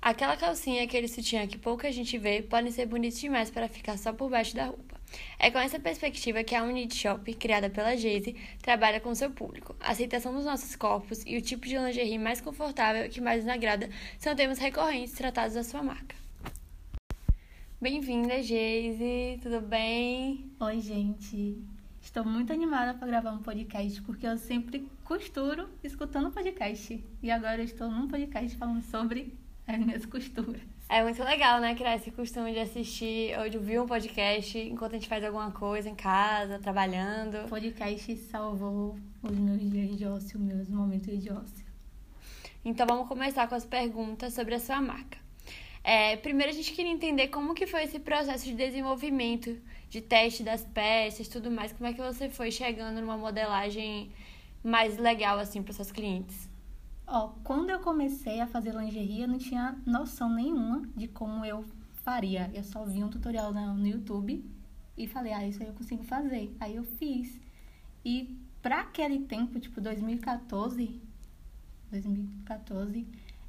Aquela calcinha, aquele sutiã que pouca gente vê, podem ser bonitos demais para ficar só por baixo da roupa. É com essa perspectiva que a Unity Shop, criada pela Geise, trabalha com seu público. A aceitação dos nossos corpos e o tipo de lingerie mais confortável que mais nos agrada são temas recorrentes tratados da sua marca. Bem-vinda, Geise, tudo bem? Oi, gente. Estou muito animada para gravar um podcast porque eu sempre costuro escutando podcast. E agora eu estou num podcast falando sobre as minhas costuras. É muito legal, né? Criar esse costume de assistir ou de ouvir um podcast enquanto a gente faz alguma coisa em casa, trabalhando. O podcast salvou os meus dias de ócio, meus momentos de ócio. Então vamos começar com as perguntas sobre a sua marca. É, primeiro a gente queria entender como que foi esse processo de desenvolvimento, de teste das peças, tudo mais. Como é que você foi chegando numa modelagem mais legal assim para seus clientes? Ó, quando eu comecei a fazer lingerie, eu não tinha noção nenhuma de como eu faria. Eu só vi um tutorial no YouTube e falei, ah, isso aí eu consigo fazer. Aí eu fiz. E pra aquele tempo, tipo 2014, 2014,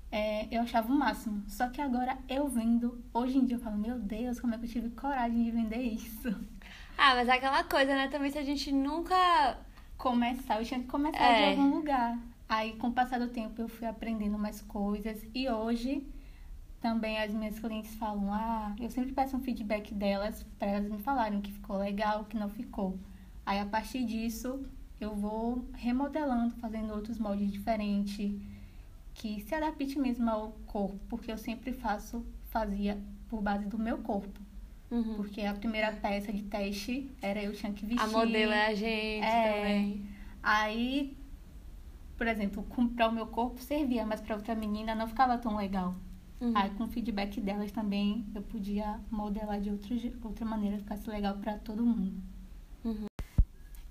é, eu achava o máximo. Só que agora eu vendo, hoje em dia eu falo, meu Deus, como é que eu tive coragem de vender isso? Ah, mas é aquela coisa, né? Também se a gente nunca começar, eu tinha que começar é. de algum lugar. Aí, com o passar do tempo, eu fui aprendendo mais coisas e hoje também as minhas clientes falam: Ah, eu sempre peço um feedback delas para elas me falarem que ficou legal, que não ficou. Aí, a partir disso, eu vou remodelando, fazendo outros moldes diferentes, que se adapte mesmo ao corpo, porque eu sempre faço, fazia por base do meu corpo. Uhum. Porque a primeira peça de teste era eu tinha que vestir. A modelo é a gente é, também. Aí por exemplo, para o meu corpo servia, mas para outra menina não ficava tão legal. Uhum. Aí, com o feedback delas também, eu podia modelar de outro, outra maneira, ficasse legal para todo mundo. Uhum.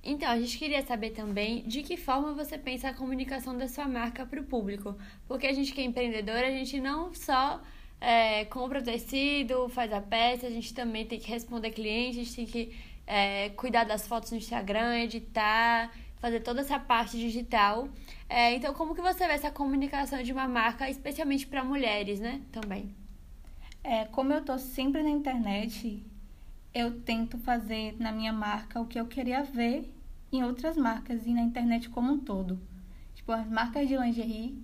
Então, a gente queria saber também de que forma você pensa a comunicação da sua marca para o público. Porque a gente que é empreendedora, a gente não só é, compra o tecido, faz a peça, a gente também tem que responder clientes, a gente tem que é, cuidar das fotos no Instagram, editar fazer toda essa parte digital. É, então, como que você vê essa comunicação de uma marca, especialmente para mulheres, né? Também. É, como eu tô sempre na internet, eu tento fazer na minha marca o que eu queria ver em outras marcas e na internet como um todo. Tipo, as marcas de lingerie,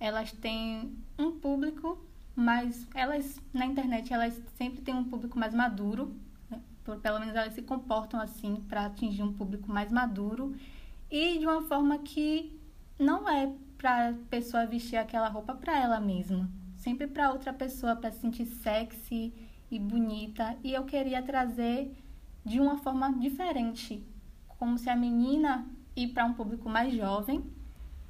elas têm um público, mas elas na internet elas sempre têm um público mais maduro, né? pelo menos elas se comportam assim para atingir um público mais maduro e de uma forma que não é para pessoa vestir aquela roupa para ela mesma, sempre para outra pessoa para se sentir sexy e bonita. E eu queria trazer de uma forma diferente, como se a menina ir para um público mais jovem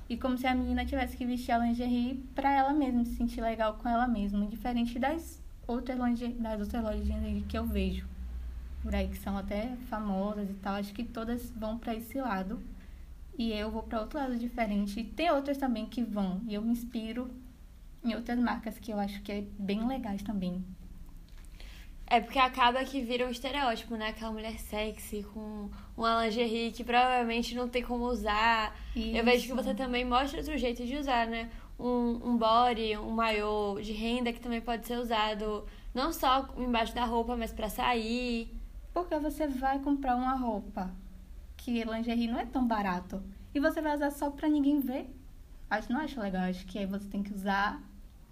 e como se a menina tivesse que vestir a lingerie para ela mesma, se sentir legal com ela mesma, diferente das outras lingerie, das outras lojas de lingerie que eu vejo por aí que são até famosas e tal. Acho que todas vão para esse lado e eu vou para outro lado diferente. E tem outras também que vão, e eu me inspiro em outras marcas que eu acho que é bem legais também. É porque acaba que vira um estereótipo, né? Aquela mulher sexy com uma lingerie que provavelmente não tem como usar. Isso. Eu vejo que você também mostra outro jeito de usar, né? Um, um body, um maiô de renda que também pode ser usado não só embaixo da roupa, mas para sair. Porque você vai comprar uma roupa que lingerie não é tão barato. E você vai usar só pra ninguém ver. Acho não acho legal. Acho que aí você tem que usar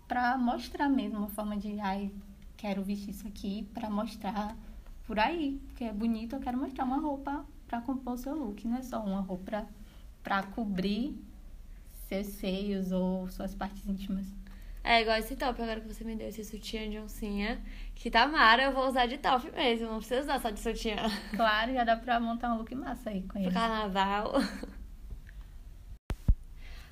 pra mostrar mesmo. Uma forma de, ai, quero vestir isso aqui pra mostrar por aí. Porque é bonito, eu quero mostrar uma roupa pra compor o seu look. Não é só uma roupa pra, pra cobrir seus seios ou suas partes íntimas. É igual esse top agora que você me deu, esse sutiã de oncinha. Que tá mara, eu vou usar de top mesmo. Não precisa usar só de sutiã. Claro, já dá pra montar um look massa aí com ele. Pro carnaval.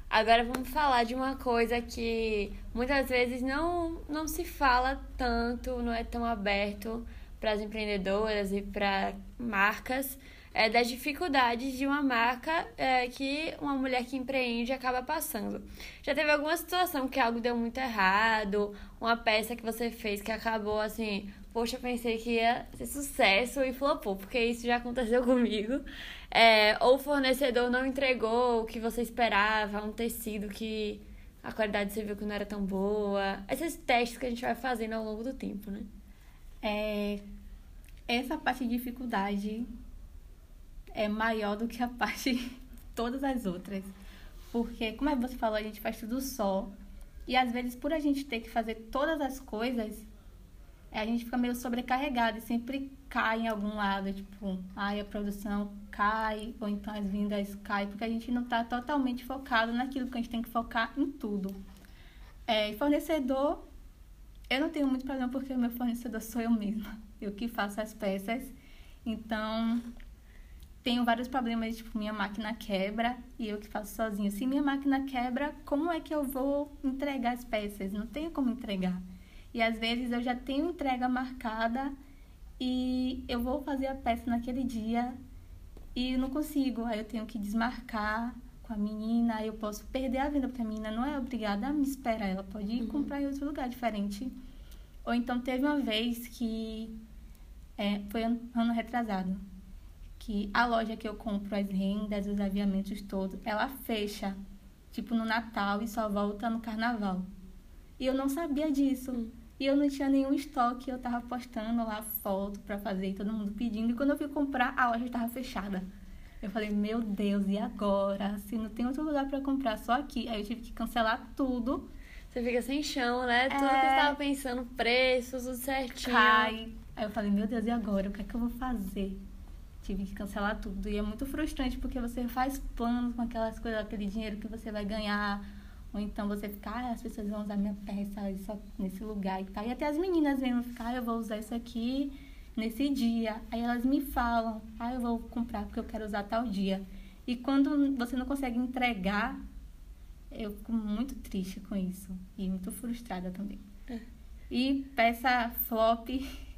Agora vamos falar de uma coisa que muitas vezes não, não se fala tanto, não é tão aberto para as empreendedoras e para marcas é, das dificuldades de uma marca é, que uma mulher que empreende acaba passando. Já teve alguma situação que algo deu muito errado, uma peça que você fez que acabou assim, poxa, pensei que ia ser sucesso e flopou, porque isso já aconteceu comigo. É, ou o fornecedor não entregou o que você esperava, um tecido que a qualidade você viu que não era tão boa? Esses testes que a gente vai fazendo ao longo do tempo, né? É, essa parte de dificuldade é maior do que a parte de todas as outras. Porque, como você falou, a gente faz tudo só. E às vezes, por a gente ter que fazer todas as coisas, a gente fica meio sobrecarregado e sempre cai em algum lado. Tipo, ai, a produção cai, ou então as vendas caem, porque a gente não está totalmente focado naquilo que a gente tem que focar em tudo. É, fornecedor, eu não tenho muito problema porque o meu fornecedor sou eu mesma. Eu que faço as peças. Então, tenho vários problemas, tipo, minha máquina quebra e eu que faço sozinho. Se minha máquina quebra, como é que eu vou entregar as peças? Não tenho como entregar. E às vezes eu já tenho entrega marcada e eu vou fazer a peça naquele dia e não consigo. Aí eu tenho que desmarcar com a menina, aí eu posso perder a venda, porque a menina não é obrigada a me esperar, ela pode ir uhum. comprar em outro lugar diferente. Ou então teve uma vez que é, foi ano retrasado que a loja que eu compro as rendas, os aviamentos todos, ela fecha, tipo no Natal e só volta no Carnaval. E eu não sabia disso. E eu não tinha nenhum estoque, eu tava postando lá foto para fazer e todo mundo pedindo. E quando eu fui comprar, a loja estava fechada. Eu falei, meu Deus, e agora? Se não tem outro lugar para comprar, só aqui. Aí eu tive que cancelar tudo. Você fica sem chão, né? Tudo é... que você tava pensando, preços, tudo certinho. Cai. Aí eu falei, meu Deus, e agora? O que é que eu vou fazer? Tive que cancelar tudo. E é muito frustrante porque você faz planos com aquelas coisas, aquele dinheiro que você vai ganhar. Ou então você fica, ah, as pessoas vão usar minha peça só nesse lugar e tal. E até as meninas vêm ficar, ah, eu vou usar isso aqui nesse dia. Aí elas me falam, ah, eu vou comprar porque eu quero usar tal dia. E quando você não consegue entregar, eu fico muito triste com isso. E muito frustrada também. É. E peça flop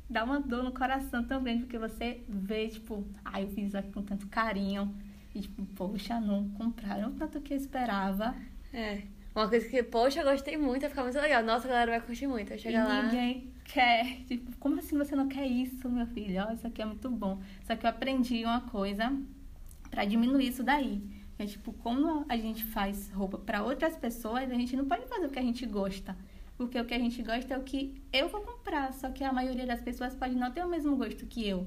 dá uma dor no coração tão grande, porque você vê, tipo, ah, eu fiz aqui com tanto carinho. E, tipo, poxa, não compraram tanto que eu esperava. É. Uma coisa que, poxa, eu gostei muito, vai ficar muito legal. Nossa, a galera vai curtir muito. Vai chegar lá. Ninguém quer. Tipo, como assim você não quer isso, meu filho? Ó, isso aqui é muito bom. Só que eu aprendi uma coisa para diminuir isso daí. É tipo, como a gente faz roupa para outras pessoas, a gente não pode fazer o que a gente gosta. Porque o que a gente gosta é o que eu vou comprar, só que a maioria das pessoas pode não ter o mesmo gosto que eu.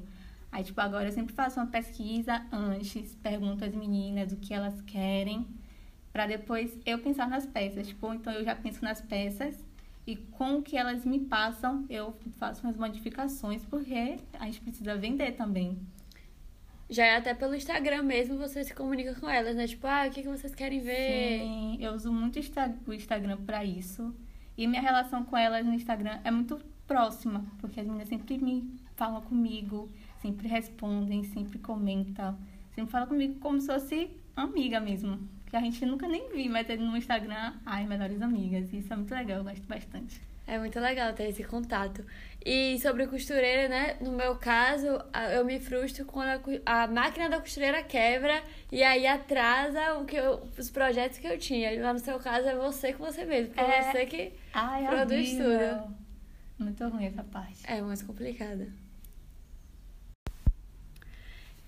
Aí, tipo, agora eu sempre faço uma pesquisa antes, pergunto às meninas o que elas querem, para depois eu pensar nas peças. Tipo, então eu já penso nas peças e com o que elas me passam, eu faço umas modificações, porque a gente precisa vender também. Já é até pelo Instagram mesmo, você se comunica com elas, né? Tipo, ah, o que, que vocês querem ver? Sim, eu uso muito o Instagram para isso. E minha relação com elas no Instagram é muito próxima, porque as meninas sempre me falam comigo, sempre respondem, sempre comentam, sempre falam comigo como se fosse amiga mesmo. Que a gente nunca nem vi, mas no Instagram, ai, melhores amigas. Isso é muito legal, eu gosto bastante. É muito legal ter esse contato. E sobre costureira, né? No meu caso, eu me frustro quando a, a máquina da costureira quebra e aí atrasa o que eu, os projetos que eu tinha. Lá no seu caso é você com você mesmo, porque é, é você que ai, produz tudo. Muito ruim essa parte. É muito complicada.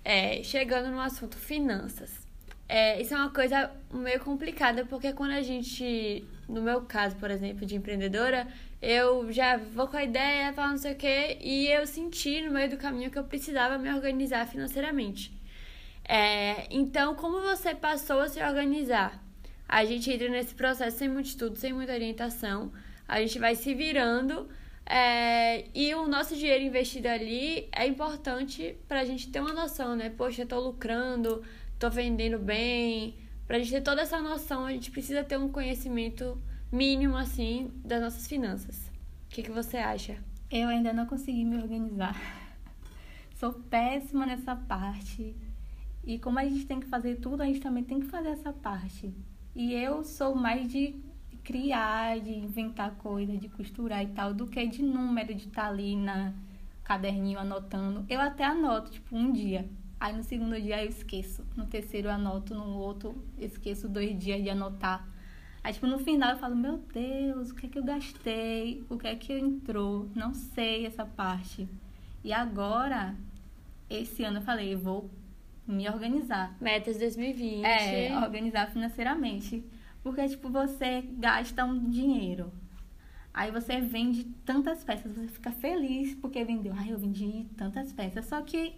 É, chegando no assunto finanças. É, isso é uma coisa meio complicada, porque quando a gente, no meu caso, por exemplo, de empreendedora, eu já vou com a ideia, falar não sei o quê, e eu senti no meio do caminho que eu precisava me organizar financeiramente. É, então, como você passou a se organizar? A gente entra nesse processo sem muito estudo, sem muita orientação, a gente vai se virando. É, e o nosso dinheiro investido ali é importante para a gente ter uma noção, né? Poxa, eu tô lucrando, tô vendendo bem. Para a gente ter toda essa noção, a gente precisa ter um conhecimento mínimo, assim, das nossas finanças. O que, que você acha? Eu ainda não consegui me organizar. Sou péssima nessa parte. E como a gente tem que fazer tudo, a gente também tem que fazer essa parte. E eu sou mais de criar, de inventar coisas, de costurar e tal, do que de número, de estar tá ali na caderninho anotando. Eu até anoto, tipo, um dia. Aí no segundo dia eu esqueço. No terceiro eu anoto, no outro esqueço dois dias de anotar. Aí, tipo, no final eu falo, meu Deus, o que é que eu gastei? O que é que entrou? Não sei essa parte. E agora, esse ano eu falei, eu vou me organizar. Metas 2020. É, organizar financeiramente. Porque, tipo, você gasta um dinheiro. Aí você vende tantas peças, você fica feliz porque vendeu. Ai, eu vendi tantas peças. Só que,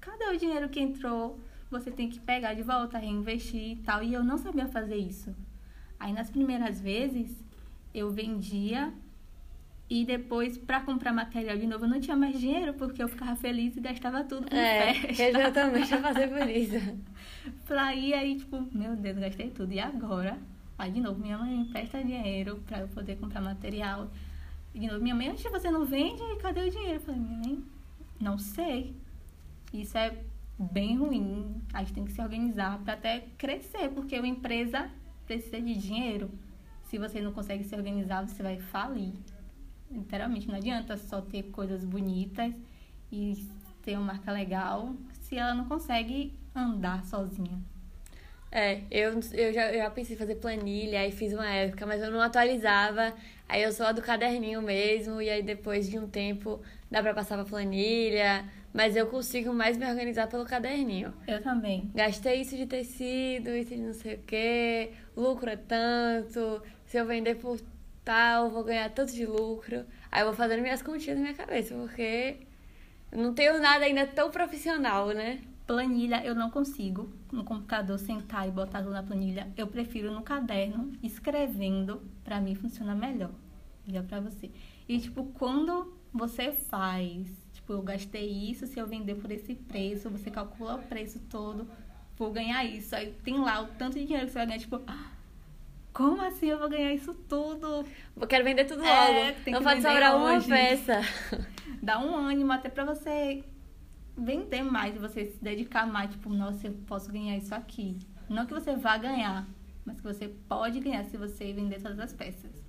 cadê o dinheiro que entrou? Você tem que pegar de volta, reinvestir e tal. E eu não sabia fazer isso. Aí, nas primeiras vezes, eu vendia e depois, para comprar material de novo, eu não tinha mais dinheiro, porque eu ficava feliz e gastava tudo com É, festa. exatamente, eu passei por isso. pra ir aí, tipo, meu Deus, gastei tudo. E agora? Aí, de novo, minha mãe empresta dinheiro pra eu poder comprar material. E, de novo, minha mãe, antes você não vende, cadê o dinheiro? Eu falei, minha mãe, não sei. Isso é bem ruim. A gente tem que se organizar pra até crescer, porque uma empresa precisa de dinheiro. Se você não consegue se organizar, você vai falir. Literalmente, não adianta só ter coisas bonitas e ter uma marca legal se ela não consegue andar sozinha. É, eu, eu, já, eu já pensei em fazer planilha, aí fiz uma época, mas eu não atualizava. Aí eu sou a do caderninho mesmo, e aí depois de um tempo dá pra passar pra planilha. Mas eu consigo mais me organizar pelo caderninho. Eu também. Gastei isso de tecido, isso de não sei o quê, lucro é tanto, se eu vender por tal, vou ganhar tanto de lucro. Aí eu vou fazendo minhas continhas na minha cabeça, porque não tenho nada ainda tão profissional, né? Planilha eu não consigo no computador sentar e botar tudo na planilha. Eu prefiro no caderno, escrevendo, pra mim funciona melhor. Liga pra você. E tipo, quando você faz, tipo, eu gastei isso, se eu vender por esse preço, você calcula o preço todo, vou ganhar isso. Aí tem lá o tanto de dinheiro que você vai ganhar, tipo, ah, como assim eu vou ganhar isso tudo? Eu quero vender tudo logo. É, tem não pode sobrar uma peça. Dá um ânimo até pra você vender mais, você se dedicar mais, tipo, nossa, eu posso ganhar isso aqui. Não que você vá ganhar, mas que você pode ganhar se você vender todas as peças.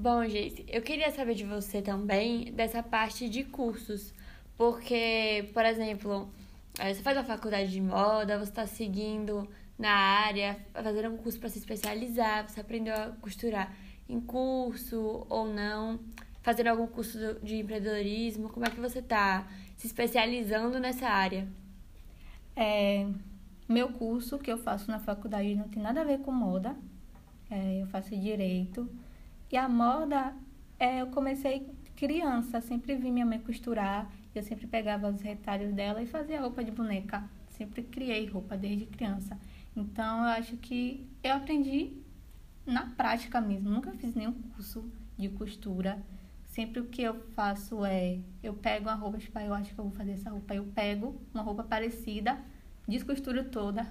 Bom, gente, eu queria saber de você também dessa parte de cursos. Porque, por exemplo, eh, você faz a faculdade de moda, você está seguindo na área, fazendo um curso para se especializar, você aprendeu a costurar em curso ou não, fazendo algum curso de empreendedorismo, como é que você está se especializando nessa área? É, meu curso que eu faço na faculdade não tem nada a ver com moda. É, eu faço direito. E a moda, é, eu comecei criança, sempre vi minha mãe costurar. Eu sempre pegava os retalhos dela e fazia roupa de boneca. Sempre criei roupa desde criança. Então eu acho que eu aprendi na prática mesmo. Nunca fiz nenhum curso de costura. Sempre o que eu faço é, eu pego uma roupa, tipo, ah, eu acho que eu vou fazer essa roupa. Eu pego uma roupa parecida, descosturo toda,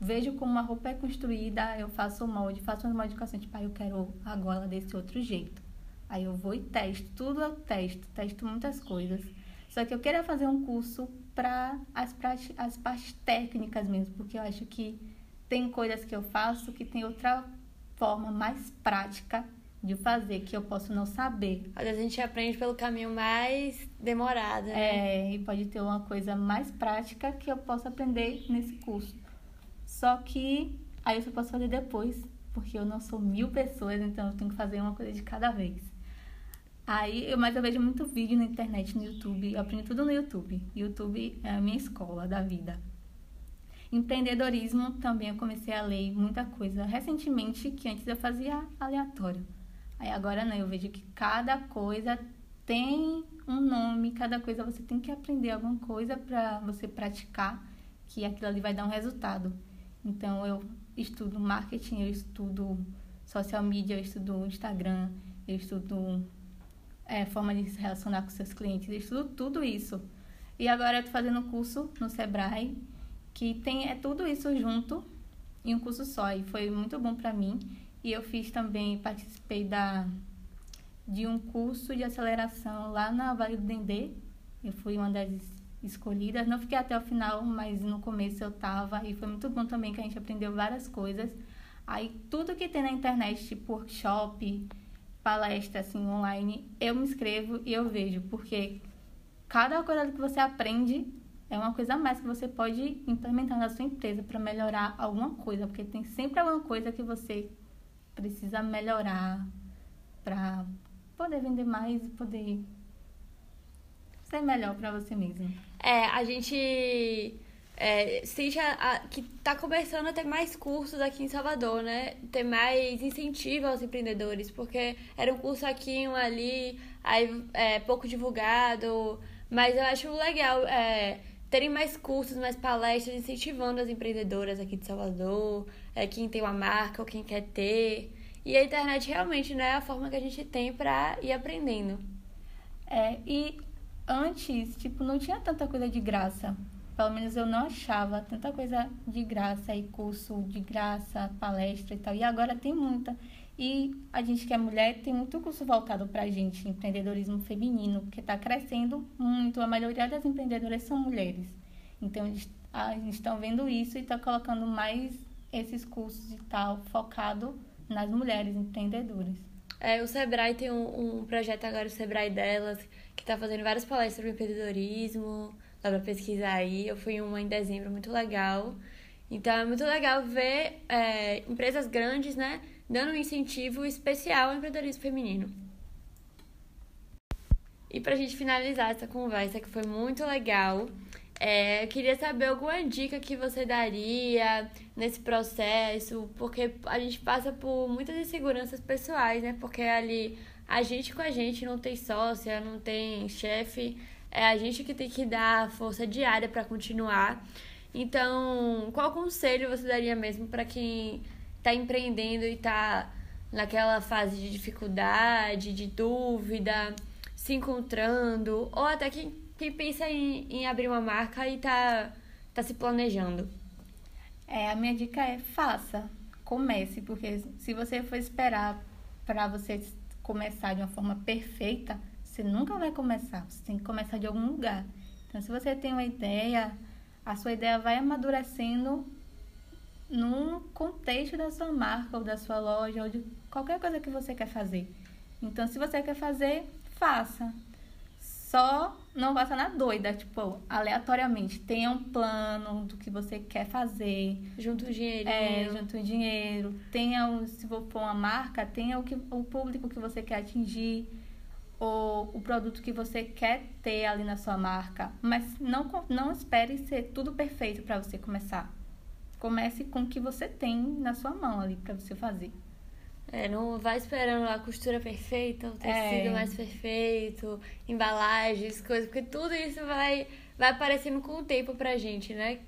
vejo como a roupa é construída, eu faço o molde, faço uma modificação, tipo, ah, eu quero a gola desse outro jeito. Aí eu vou e testo, tudo eu testo, testo muitas coisas. Só que eu queria fazer um curso para as, as partes técnicas mesmo, porque eu acho que tem coisas que eu faço que tem outra forma mais prática de fazer, que eu posso não saber. Às vezes a gente aprende pelo caminho mais demorado, né? É, e pode ter uma coisa mais prática que eu posso aprender nesse curso. Só que aí eu só posso fazer depois, porque eu não sou mil pessoas, então eu tenho que fazer uma coisa de cada vez. Aí, eu- mas eu vejo muito vídeo na internet, no YouTube, eu aprendo tudo no YouTube. YouTube é a minha escola da vida. Empreendedorismo também eu comecei a ler muita coisa recentemente, que antes eu fazia aleatório. Aí agora não, eu vejo que cada coisa tem um nome, cada coisa você tem que aprender alguma coisa para você praticar, que aquilo ali vai dar um resultado. Então eu estudo marketing, eu estudo social media, eu estudo Instagram, eu estudo é, forma de se relacionar com seus clientes, eu estudo tudo isso. E agora eu tô fazendo um curso no Sebrae que tem é tudo isso junto em um curso só e foi muito bom para mim. E eu fiz também, participei da de um curso de aceleração lá na Vale do Dendê. Eu fui uma das escolhidas. Não fiquei até o final, mas no começo eu tava e foi muito bom também que a gente aprendeu várias coisas. Aí tudo que tem na internet, tipo workshop, palestra assim online, eu me inscrevo e eu vejo, porque cada coisa que você aprende é uma coisa a mais que você pode implementar na sua empresa para melhorar alguma coisa, porque tem sempre alguma coisa que você precisa melhorar para poder vender mais e poder ser melhor para você mesmo. É, a gente é, Cintia, a, que está começando a ter mais cursos aqui em Salvador, né? Ter mais incentivo aos empreendedores, porque era um curso aqui, um ali, aí é, pouco divulgado, mas eu acho legal é, terem mais cursos, mais palestras, incentivando as empreendedoras aqui de Salvador, é, quem tem uma marca ou quem quer ter. E a internet realmente não é a forma que a gente tem para ir aprendendo. É, e antes, tipo, não tinha tanta coisa de graça. Pelo menos eu não achava tanta coisa de graça e curso de graça, palestra e tal. E agora tem muita. E a gente que é mulher tem muito curso voltado para a gente, empreendedorismo feminino, que está crescendo muito. A maioria das empreendedoras são mulheres. então a gente estão vendo isso e está colocando mais esses cursos e tal, focado nas mulheres empreendedoras. É, o Sebrae tem um, um projeto agora, o Sebrae delas, que está fazendo várias palestras sobre empreendedorismo, dá para pesquisar aí. Eu fui uma em dezembro, muito legal. Então é muito legal ver é, empresas grandes, né, dando um incentivo especial ao empreendedorismo feminino. E para a gente finalizar essa conversa, que foi muito legal, é, queria saber alguma dica que você daria nesse processo, porque a gente passa por muitas inseguranças pessoais, né? Porque ali a gente com a gente não tem sócia, não tem chefe, é a gente que tem que dar força diária para continuar. Então, qual conselho você daria mesmo para quem está empreendendo e está naquela fase de dificuldade, de dúvida, se encontrando, ou até quem quem pensa em, em abrir uma marca e tá, tá se planejando? É, a minha dica é faça, comece, porque se você for esperar para você começar de uma forma perfeita, você nunca vai começar. Você tem que começar de algum lugar. Então, se você tem uma ideia, a sua ideia vai amadurecendo num contexto da sua marca ou da sua loja ou de qualquer coisa que você quer fazer. Então, se você quer fazer, faça. Só não faça na doida, tipo, aleatoriamente. Tenha um plano do que você quer fazer. Junto o dinheiro. É, junto o dinheiro. Tenha, um, se for uma marca, tenha o, que, o público que você quer atingir. Ou o produto que você quer ter ali na sua marca. Mas não, não espere ser tudo perfeito para você começar. Comece com o que você tem na sua mão ali para você fazer. É, não vai esperando a costura perfeita, o tecido é. mais perfeito, embalagens, coisas, porque tudo isso vai, vai aparecendo com o tempo pra gente, né?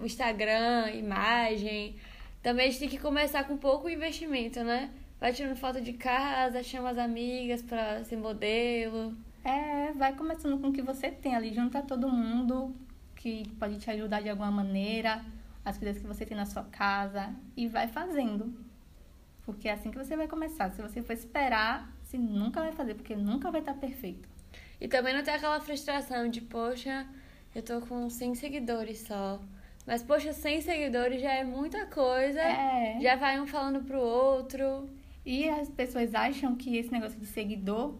O Instagram, imagem. Também a gente tem que começar com pouco investimento, né? Vai tirando foto de casa, chama as amigas pra ser modelo. É, vai começando com o que você tem ali, junta todo mundo que pode te ajudar de alguma maneira, as coisas que você tem na sua casa e vai fazendo. Porque é assim que você vai começar. Se você for esperar, você nunca vai fazer, porque nunca vai estar perfeito. E também não tem aquela frustração de, poxa, eu tô com 100 seguidores só. Mas, poxa, 100 seguidores já é muita coisa. É. Já vai um falando pro outro. E as pessoas acham que esse negócio de seguidor,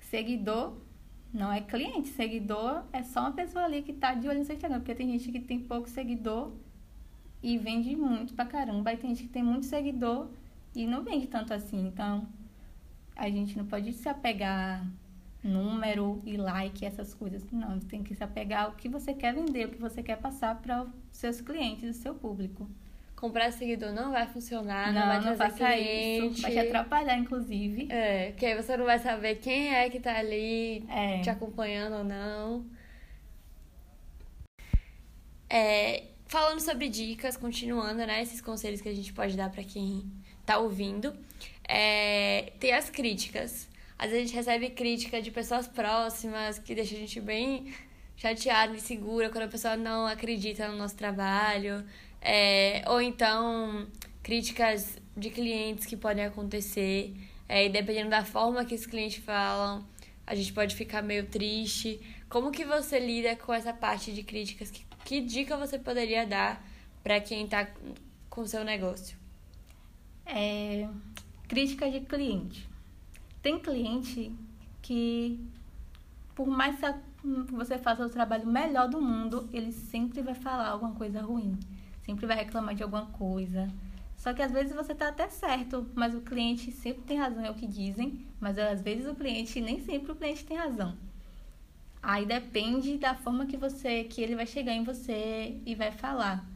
seguidor não é cliente. Seguidor é só uma pessoa ali que tá de olho no seu Instagram. Porque tem gente que tem pouco seguidor e vende muito pra caramba. E tem gente que tem muito seguidor e não vende tanto assim. Então, a gente não pode se apegar número e like, essas coisas. Não, tem que se apegar ao que você quer vender, o que você quer passar para os seus clientes, o seu público. Comprar seguidor não vai funcionar, não, não vai não trazer cliente. Isso, vai te atrapalhar, inclusive. É, que aí você não vai saber quem é que tá ali é. te acompanhando ou não. É, falando sobre dicas, continuando, né? Esses conselhos que a gente pode dar para quem tá ouvindo, é, tem as críticas. Às vezes a gente recebe crítica de pessoas próximas que deixa a gente bem chateada, insegura, quando a pessoa não acredita no nosso trabalho. É, ou então críticas de clientes que podem acontecer. É, e dependendo da forma que os clientes falam, a gente pode ficar meio triste. Como que você lida com essa parte de críticas? Que, que dica você poderia dar para quem está com o seu negócio? É, crítica de cliente. Tem cliente que, por mais que você faça o trabalho melhor do mundo, ele sempre vai falar alguma coisa ruim. Sempre vai reclamar de alguma coisa. Só que às vezes você tá até certo, mas o cliente sempre tem razão, é o que dizem. Mas às vezes o cliente, nem sempre o cliente tem razão. Aí depende da forma que você que ele vai chegar em você e vai falar.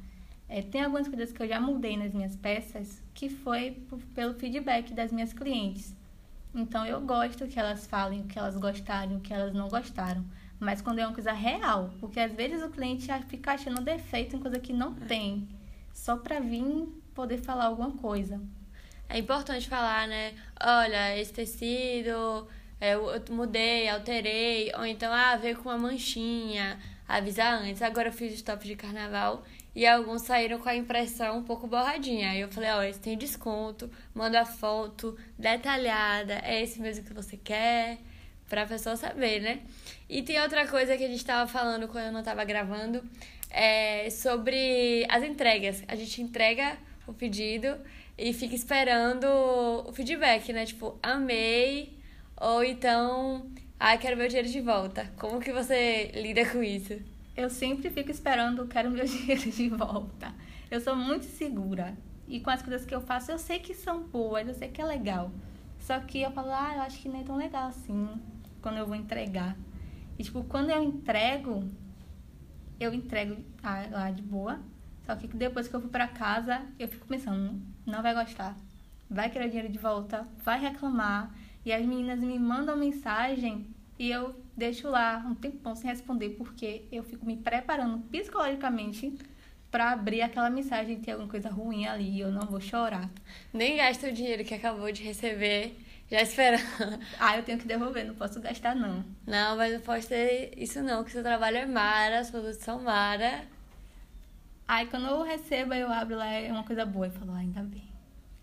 É, tem algumas coisas que eu já mudei nas minhas peças que foi pelo feedback das minhas clientes. Então eu gosto que elas falem o que elas gostaram, o que elas não gostaram. Mas quando é uma coisa real, porque às vezes o cliente fica achando defeito em coisa que não é. tem, só para vir poder falar alguma coisa. É importante falar, né? Olha, esse tecido é, eu mudei, alterei, ou então, ah, veio com uma manchinha, avisar antes. Agora eu fiz os tops de carnaval e alguns saíram com a impressão um pouco borradinha. Aí eu falei, ó, esse tem desconto, manda a foto detalhada, é esse mesmo que você quer, pra pessoa saber, né? E tem outra coisa que a gente tava falando quando eu não tava gravando, é sobre as entregas. A gente entrega o pedido e fica esperando o feedback, né? Tipo, amei, ou então, ai, ah, quero meu dinheiro de volta. Como que você lida com isso? Eu sempre fico esperando, quero meu dinheiro de volta. Eu sou muito segura. E com as coisas que eu faço, eu sei que são boas, eu sei que é legal. Só que eu falo, ah, eu acho que nem é tão legal assim, quando eu vou entregar. E, tipo, quando eu entrego, eu entrego lá de boa. Só que depois que eu fui pra casa, eu fico pensando, não vai gostar. Vai querer dinheiro de volta, vai reclamar. E as meninas me mandam mensagem e eu deixo lá um tempão sem responder, porque eu fico me preparando psicologicamente para abrir aquela mensagem e ter alguma coisa ruim ali eu não vou chorar. Nem gasta o dinheiro que acabou de receber, já esperando. Ah, eu tenho que devolver, não posso gastar não. Não, mas não pode ter isso não, que seu trabalho é mara, as produtos são mara. Aí quando eu recebo, eu abro lá, é uma coisa boa. Eu falo, ah, ainda bem.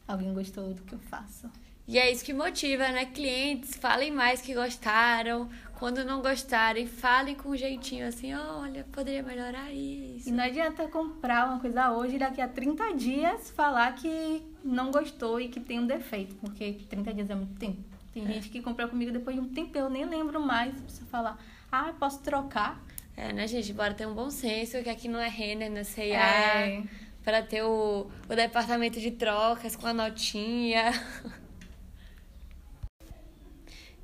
Alguém gostou do que eu faço. E é isso que motiva, né? Clientes, falem mais que gostaram. Quando não gostarem, falem com um jeitinho assim, olha, poderia melhorar isso. E não adianta comprar uma coisa hoje e daqui a 30 dias falar que não gostou e que tem um defeito, porque 30 dias é muito tempo. Tem é. gente que compra comigo depois de um tempo, eu nem lembro mais. Precisa falar, ah, posso trocar? É, né, gente? Bora ter um bom senso, que aqui não é Renner, não é C&A. É. Para ter o, o departamento de trocas com a notinha.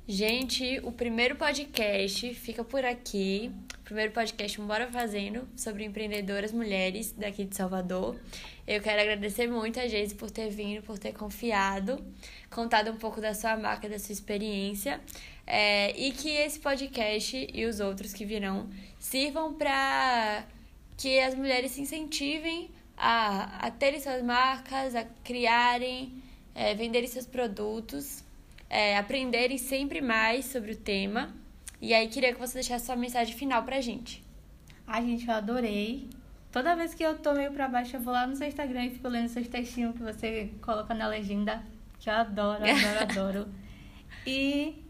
Gente, o primeiro podcast fica por aqui. Primeiro podcast Bora Fazendo sobre empreendedoras mulheres daqui de Salvador. Eu quero agradecer muito a Geise por ter vindo, por ter confiado, contado um pouco da sua marca, da sua experiência. É, e que esse podcast e os outros que virão sirvam para que as mulheres se incentivem a, a terem suas marcas, a criarem, é, venderem seus produtos é, aprenderem sempre mais sobre o tema. E aí queria que você deixasse sua mensagem final pra gente. Ai, gente, eu adorei. Toda vez que eu tô meio pra baixo, eu vou lá no seu Instagram e fico lendo seus textinhos que você coloca na legenda. Que eu adoro, adoro, adoro. E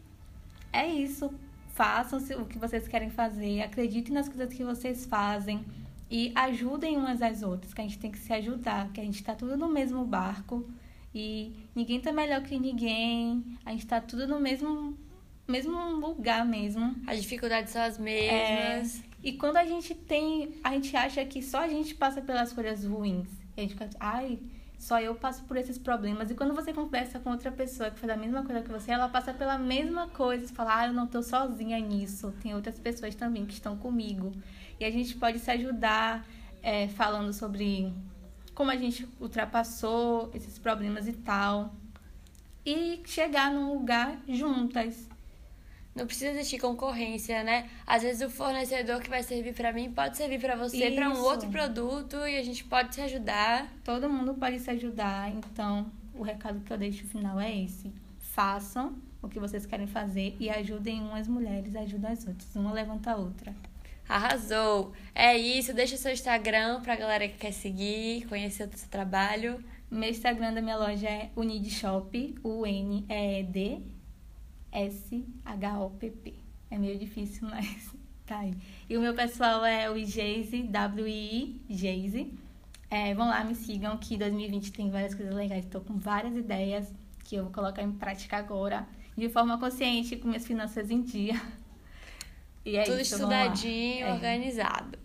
é isso. Façam o que vocês querem fazer. Acreditem nas coisas que vocês fazem. E ajudem umas às outras, que a gente tem que se ajudar, que a gente tá tudo no mesmo barco. E ninguém tá melhor que ninguém. A gente tá tudo no mesmo, mesmo lugar mesmo. As dificuldades são as mesmas. É, e quando a gente tem. A gente acha que só a gente passa pelas coisas ruins. E a gente fica, ai, só eu passo por esses problemas. E quando você conversa com outra pessoa que faz a mesma coisa que você, ela passa pela mesma coisa. Você fala, ah, eu não tô sozinha nisso. Tem outras pessoas também que estão comigo. E a gente pode se ajudar é, falando sobre como a gente ultrapassou esses problemas e tal. E chegar num lugar juntas. Não precisa existir concorrência, né? Às vezes o fornecedor que vai servir para mim pode servir para você para um outro produto e a gente pode se ajudar. Todo mundo pode se ajudar. Então, o recado que eu deixo final é esse: façam o que vocês querem fazer e ajudem umas mulheres, ajudem as outras. Uma levanta a outra. Arrasou! É isso, deixa seu Instagram pra galera que quer seguir, conhecer o seu trabalho. Meu Instagram da minha loja é Unidshop, U-N-E-D S-H-O-P-P. É meio difícil, mas tá aí. E o meu pessoal é o Geise, W-I, Geise. É, vão lá, me sigam, que 2020 tem várias coisas legais. Estou com várias ideias que eu vou colocar em prática agora, de forma consciente, com minhas finanças em dia. E é Tudo isso, estudadinho, é. organizado.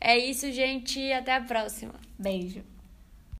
É isso, gente. Até a próxima. Beijo.